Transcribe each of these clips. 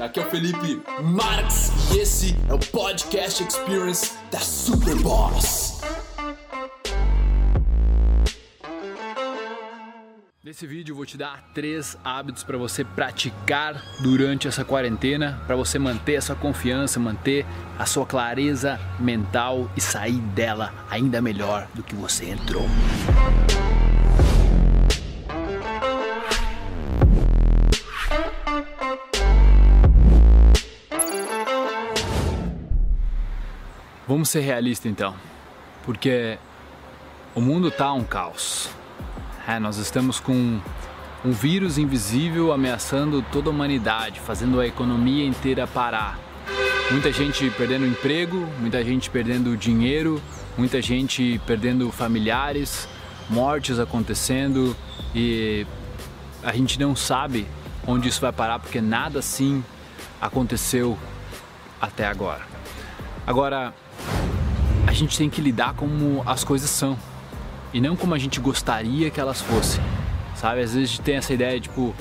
Aqui é o Felipe Marx e esse é o Podcast Experience da Superboss. Nesse vídeo eu vou te dar três hábitos para você praticar durante essa quarentena, para você manter a sua confiança, manter a sua clareza mental e sair dela ainda melhor do que você entrou. Vamos ser realistas então, porque o mundo tá um caos. É, nós estamos com um vírus invisível ameaçando toda a humanidade, fazendo a economia inteira parar. Muita gente perdendo emprego, muita gente perdendo dinheiro, muita gente perdendo familiares, mortes acontecendo e a gente não sabe onde isso vai parar porque nada assim aconteceu até agora. Agora, gente tem que lidar como as coisas são e não como a gente gostaria que elas fossem. Sabe? Às vezes tem essa ideia tipo,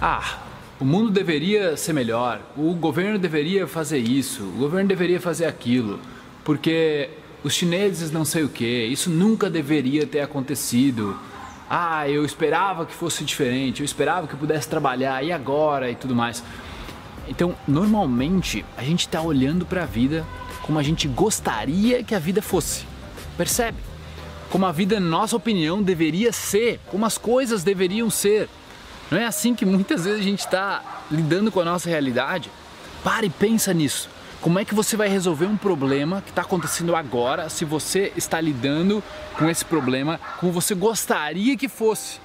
ah, o mundo deveria ser melhor, o governo deveria fazer isso, o governo deveria fazer aquilo, porque os chineses não sei o que, isso nunca deveria ter acontecido. Ah, eu esperava que fosse diferente, eu esperava que eu pudesse trabalhar e agora e tudo mais. Então, normalmente a gente está olhando para a vida como a gente gostaria que a vida fosse. Percebe? Como a vida, na nossa opinião, deveria ser, como as coisas deveriam ser. Não é assim que muitas vezes a gente está lidando com a nossa realidade? Pare e pensa nisso. Como é que você vai resolver um problema que está acontecendo agora se você está lidando com esse problema como você gostaria que fosse?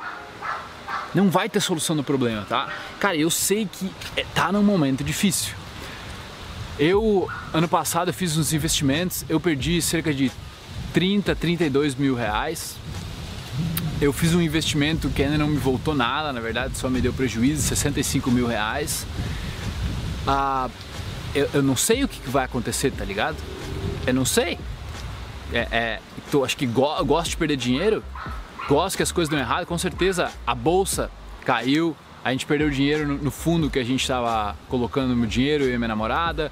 Não vai ter solução do problema, tá? Cara, eu sei que é, tá num momento difícil. Eu, ano passado, eu fiz uns investimentos, eu perdi cerca de 30, 32 mil reais. Eu fiz um investimento que ainda não me voltou nada, na verdade, só me deu prejuízo, 65 mil reais. Ah, eu, eu não sei o que vai acontecer, tá ligado? Eu não sei. É, é, tô, acho que go, gosto de perder dinheiro, gosto que as coisas dão errado, com certeza a bolsa caiu, a gente perdeu dinheiro no, fundo que a gente estava colocando meu dinheiro, e minha namorada.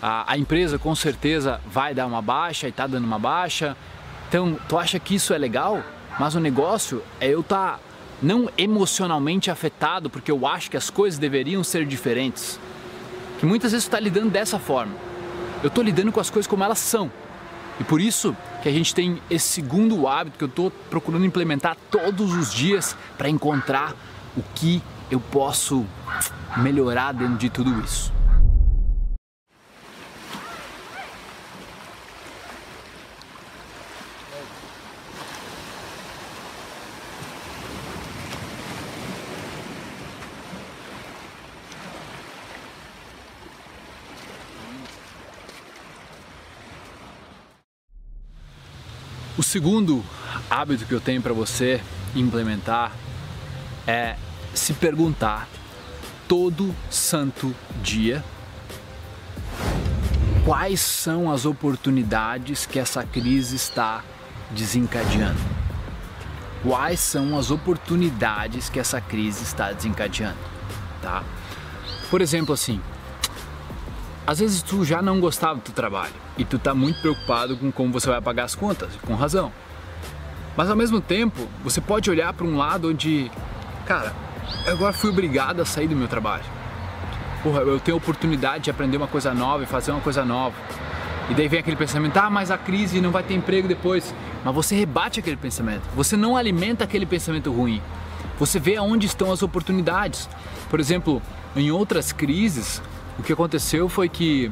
A, a, empresa com certeza vai dar uma baixa e está dando uma baixa. Então, tu acha que isso é legal? Mas o negócio é eu estar tá não emocionalmente afetado porque eu acho que as coisas deveriam ser diferentes. Que muitas vezes tu está lidando dessa forma. Eu estou lidando com as coisas como elas são. E por isso que a gente tem esse segundo hábito que eu estou procurando implementar todos os dias para encontrar o que eu posso melhorar dentro de tudo isso. O segundo hábito que eu tenho para você implementar é se perguntar todo santo dia quais são as oportunidades que essa crise está desencadeando. Quais são as oportunidades que essa crise está desencadeando, tá? Por exemplo, assim, às vezes tu já não gostava do teu trabalho e tu tá muito preocupado com como você vai pagar as contas, com razão. Mas ao mesmo tempo, você pode olhar para um lado onde, cara, agora fui obrigado a sair do meu trabalho. Porra, eu tenho a oportunidade de aprender uma coisa nova e fazer uma coisa nova. E daí vem aquele pensamento, ah, mas a crise não vai ter emprego depois. Mas você rebate aquele pensamento, você não alimenta aquele pensamento ruim. Você vê aonde estão as oportunidades. Por exemplo, em outras crises, o que aconteceu foi que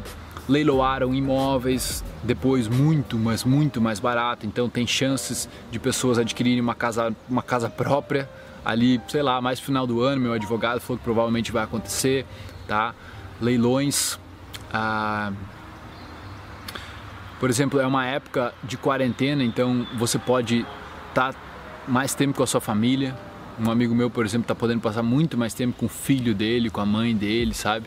leiloaram imóveis depois muito, mas muito mais barato. Então tem chances de pessoas adquirirem uma casa, uma casa própria ali, sei lá, mais final do ano, meu advogado falou que provavelmente vai acontecer, tá? Leilões, ah, por exemplo, é uma época de quarentena, então você pode estar tá mais tempo com a sua família. Um amigo meu, por exemplo, está podendo passar muito mais tempo com o filho dele, com a mãe dele, sabe?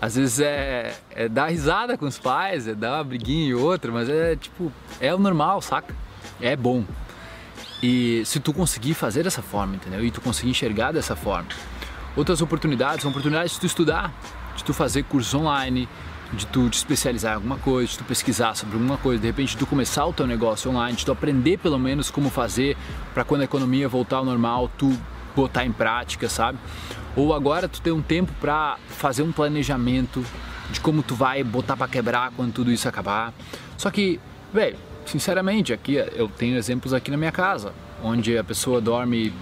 Às vezes é, é dar risada com os pais, é dar uma briguinha e outra, mas é tipo, é o normal, saca? É bom. E se tu conseguir fazer dessa forma, entendeu? E tu conseguir enxergar dessa forma. Outras oportunidades são oportunidades de tu estudar, de tu fazer curso online, de tu te especializar em alguma coisa, de tu pesquisar sobre alguma coisa, de repente de tu começar o teu negócio online, de tu aprender pelo menos como fazer para quando a economia voltar ao normal, tu botar em prática, sabe? Ou agora tu tem um tempo para fazer um planejamento de como tu vai botar para quebrar quando tudo isso acabar. Só que, velho, sinceramente, aqui eu tenho exemplos aqui na minha casa, onde a pessoa dorme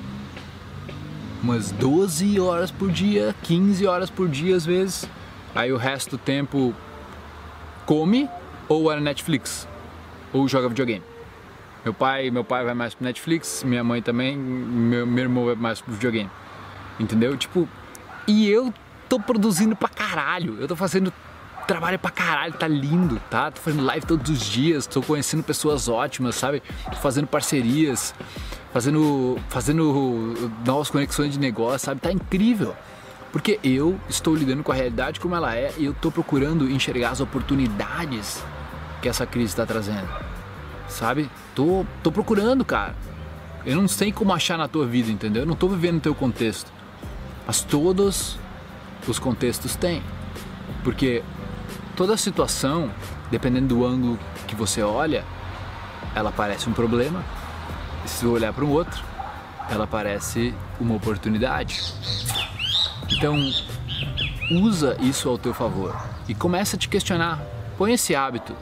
umas 12 horas por dia, 15 horas por dia às vezes. Aí o resto do tempo come ou era Netflix ou joga videogame. Meu pai, meu pai vai mais pro Netflix, minha mãe também, meu, meu irmão vai mais pro videogame. Entendeu? Tipo, e eu tô produzindo pra caralho. Eu tô fazendo trabalho pra caralho, tá lindo, tá? Tô fazendo live todos os dias, tô conhecendo pessoas ótimas, sabe? Tô fazendo parcerias, fazendo, fazendo novas conexões de negócio, sabe? Tá incrível. Porque eu estou lidando com a realidade como ela é e eu estou procurando enxergar as oportunidades que essa crise está trazendo. Sabe? Tô, tô procurando, cara. Eu não sei como achar na tua vida, entendeu? Eu não estou vivendo no teu contexto. Mas todos os contextos têm. Porque toda situação, dependendo do ângulo que você olha, ela parece um problema. E se eu olhar para um outro, ela parece uma oportunidade. Então, usa isso ao teu favor e começa a te questionar. Põe esse hábito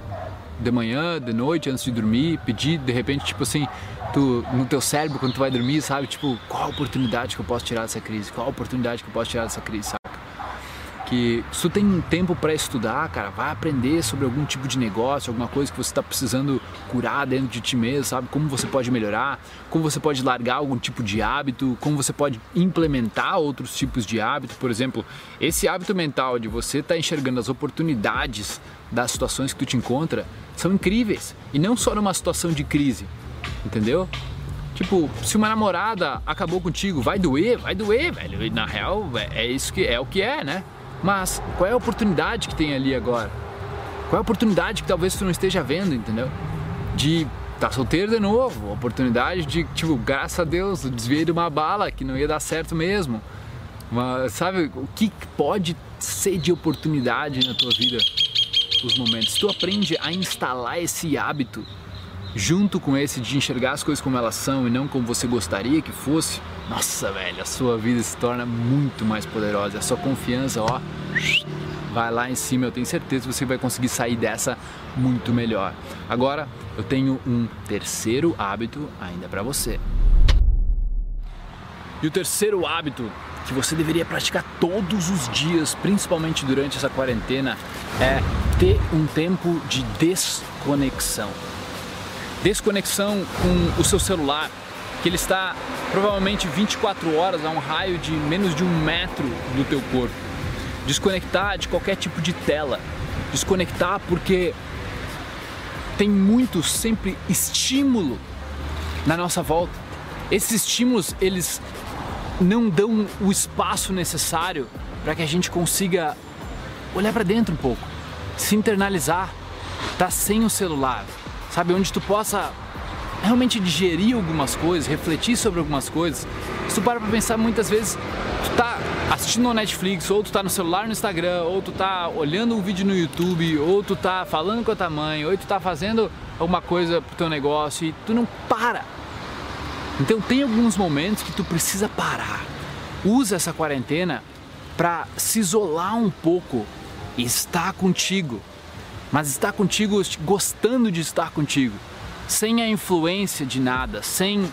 de manhã, de noite, antes de dormir, pedir de repente, tipo assim, tu, no teu cérebro quando tu vai dormir, sabe? Tipo, qual a oportunidade que eu posso tirar dessa crise? Qual a oportunidade que eu posso tirar dessa crise, sabe? Que se tu tem tempo para estudar, cara, vai aprender sobre algum tipo de negócio, alguma coisa que você está precisando curar dentro de ti mesmo, sabe? Como você pode melhorar, como você pode largar algum tipo de hábito, como você pode implementar outros tipos de hábito. Por exemplo, esse hábito mental de você estar tá enxergando as oportunidades das situações que tu te encontra são incríveis. E não só numa situação de crise, entendeu? Tipo, se uma namorada acabou contigo, vai doer, vai doer, velho. E na real, é, é isso que é o que é, né? Mas qual é a oportunidade que tem ali agora? Qual é a oportunidade que talvez tu não esteja vendo, entendeu? De tá solteiro de novo, oportunidade de, tipo, graças a Deus, desviei de uma bala que não ia dar certo mesmo. Mas, sabe, o que pode ser de oportunidade na tua vida? Os momentos. Tu aprende a instalar esse hábito junto com esse de enxergar as coisas como elas são e não como você gostaria que fosse, nossa, velho, a sua vida se torna muito mais poderosa. A sua confiança, ó, vai lá em cima. Eu tenho certeza que você vai conseguir sair dessa muito melhor. Agora, eu tenho um terceiro hábito ainda para você. E o terceiro hábito que você deveria praticar todos os dias, principalmente durante essa quarentena, é ter um tempo de desconexão desconexão com o seu celular, que ele está provavelmente 24 horas a um raio de menos de um metro do teu corpo. Desconectar de qualquer tipo de tela. Desconectar porque tem muito sempre estímulo na nossa volta. Esses estímulos, eles não dão o espaço necessário para que a gente consiga olhar para dentro um pouco, se internalizar, tá sem o celular, sabe? Onde tu possa realmente digerir algumas coisas, refletir sobre algumas coisas. Se tu para pra pensar muitas vezes, tu tá assistindo no Netflix, ou tu tá no celular no Instagram, ou tu tá olhando um vídeo no YouTube, ou tu tá falando com a tua mãe, ou tu tá fazendo alguma coisa pro teu negócio e tu não para. Então tem alguns momentos que tu precisa parar. Usa essa quarentena para se isolar um pouco e estar contigo mas estar contigo gostando de estar contigo, sem a influência de nada, sem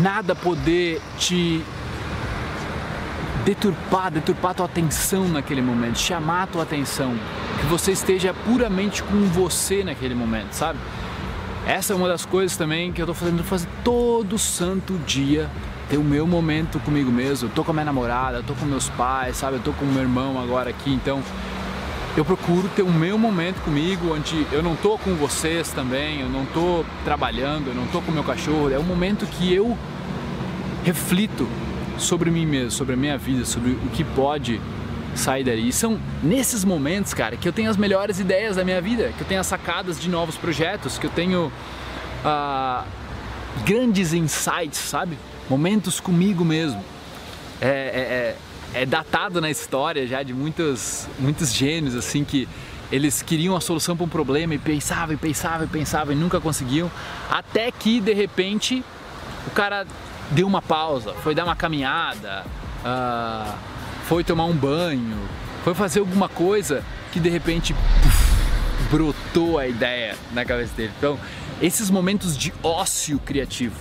nada poder te deturpar, deturpar tua atenção naquele momento, chamar tua atenção, que você esteja puramente com você naquele momento, sabe? Essa é uma das coisas também que eu tô fazendo fazer todo santo dia, ter o meu momento comigo mesmo. Eu tô com a minha namorada, eu tô com meus pais, sabe? Eu tô com meu irmão agora aqui, então eu procuro ter o meu momento comigo, onde eu não tô com vocês também, eu não tô trabalhando, eu não tô com meu cachorro, é um momento que eu reflito sobre mim mesmo, sobre a minha vida, sobre o que pode sair dali. E são nesses momentos, cara, que eu tenho as melhores ideias da minha vida, que eu tenho as sacadas de novos projetos, que eu tenho uh, grandes insights, sabe? Momentos comigo mesmo. É, é, é, é datado na história já de muitos, muitos gênios assim que eles queriam a solução para um problema e pensavam e pensavam e pensavam e nunca conseguiam, até que de repente o cara deu uma pausa, foi dar uma caminhada, uh, foi tomar um banho, foi fazer alguma coisa que de repente brotou a ideia na cabeça dele. Então, esses momentos de ócio criativo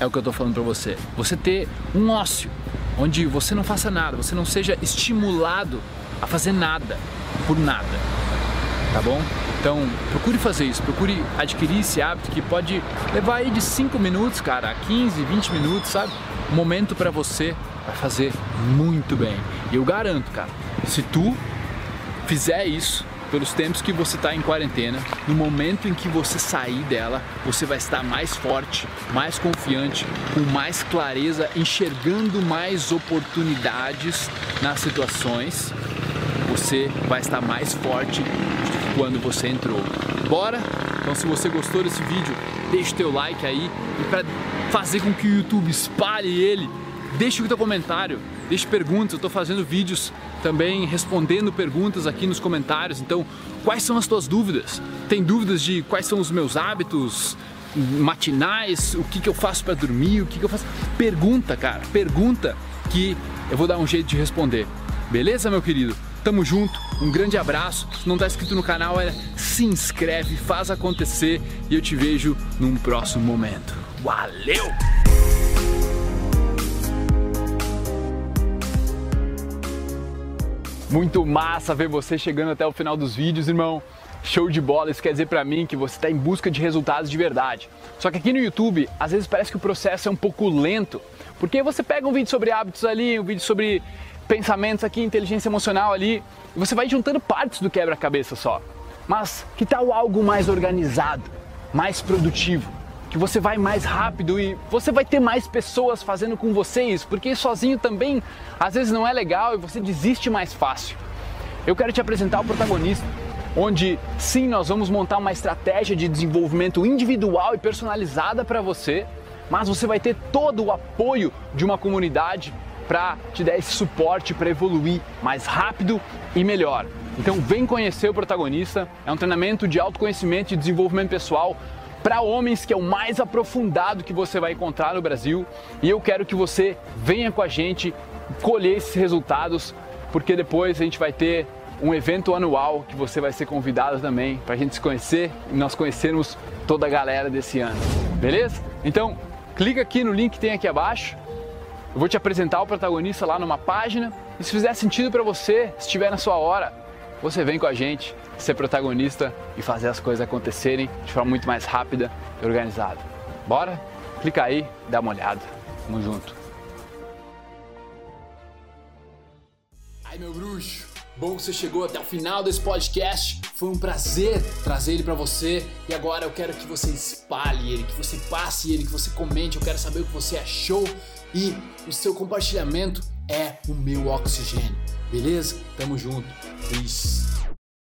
é o que eu estou falando para você. Você ter um ócio onde você não faça nada, você não seja estimulado a fazer nada por nada, tá bom? Então, procure fazer isso, procure adquirir esse hábito que pode levar aí de 5 minutos, cara, a 15, 20 minutos, sabe? Um momento para você vai fazer muito bem. E eu garanto, cara, se tu fizer isso, pelos tempos que você está em quarentena, no momento em que você sair dela, você vai estar mais forte, mais confiante, com mais clareza, enxergando mais oportunidades nas situações. Você vai estar mais forte do que quando você entrou. Bora? Então, se você gostou desse vídeo, deixa o teu like aí e para fazer com que o YouTube espalhe ele, deixa o teu comentário, deixe perguntas. Eu estou fazendo vídeos também respondendo perguntas aqui nos comentários. Então, quais são as tuas dúvidas? Tem dúvidas de quais são os meus hábitos matinais? O que, que eu faço para dormir? O que, que eu faço? Pergunta, cara. Pergunta que eu vou dar um jeito de responder. Beleza, meu querido? Tamo junto, um grande abraço. Se não tá inscrito no canal, é, se inscreve, faz acontecer e eu te vejo num próximo momento. Valeu! Muito massa ver você chegando até o final dos vídeos, irmão. Show de bola, isso quer dizer para mim que você está em busca de resultados de verdade. Só que aqui no YouTube, às vezes parece que o processo é um pouco lento, porque você pega um vídeo sobre hábitos ali, um vídeo sobre pensamentos aqui, inteligência emocional ali, e você vai juntando partes do quebra-cabeça só. Mas que tal algo mais organizado, mais produtivo? Que você vai mais rápido e você vai ter mais pessoas fazendo com você isso, porque sozinho também às vezes não é legal e você desiste mais fácil. Eu quero te apresentar o protagonista, onde sim, nós vamos montar uma estratégia de desenvolvimento individual e personalizada para você, mas você vai ter todo o apoio de uma comunidade para te dar esse suporte para evoluir mais rápido e melhor. Então vem conhecer o protagonista, é um treinamento de autoconhecimento e desenvolvimento pessoal para homens, que é o mais aprofundado que você vai encontrar no Brasil. E eu quero que você venha com a gente colher esses resultados, porque depois a gente vai ter um evento anual que você vai ser convidado também para a gente se conhecer e nós conhecermos toda a galera desse ano. Beleza? Então, clica aqui no link que tem aqui abaixo. Eu vou te apresentar o protagonista lá numa página. E se fizer sentido para você, se estiver na sua hora, você vem com a gente ser protagonista e fazer as coisas acontecerem de forma muito mais rápida e organizada. Bora? Clica aí, dá uma olhada. Tamo junto. Ai meu bruxo, bom que você chegou até o final desse podcast. Foi um prazer trazer ele para você e agora eu quero que você espalhe ele, que você passe ele, que você comente. Eu quero saber o que você achou e o seu compartilhamento é o meu oxigênio. Beleza? Tamo junto. Peace.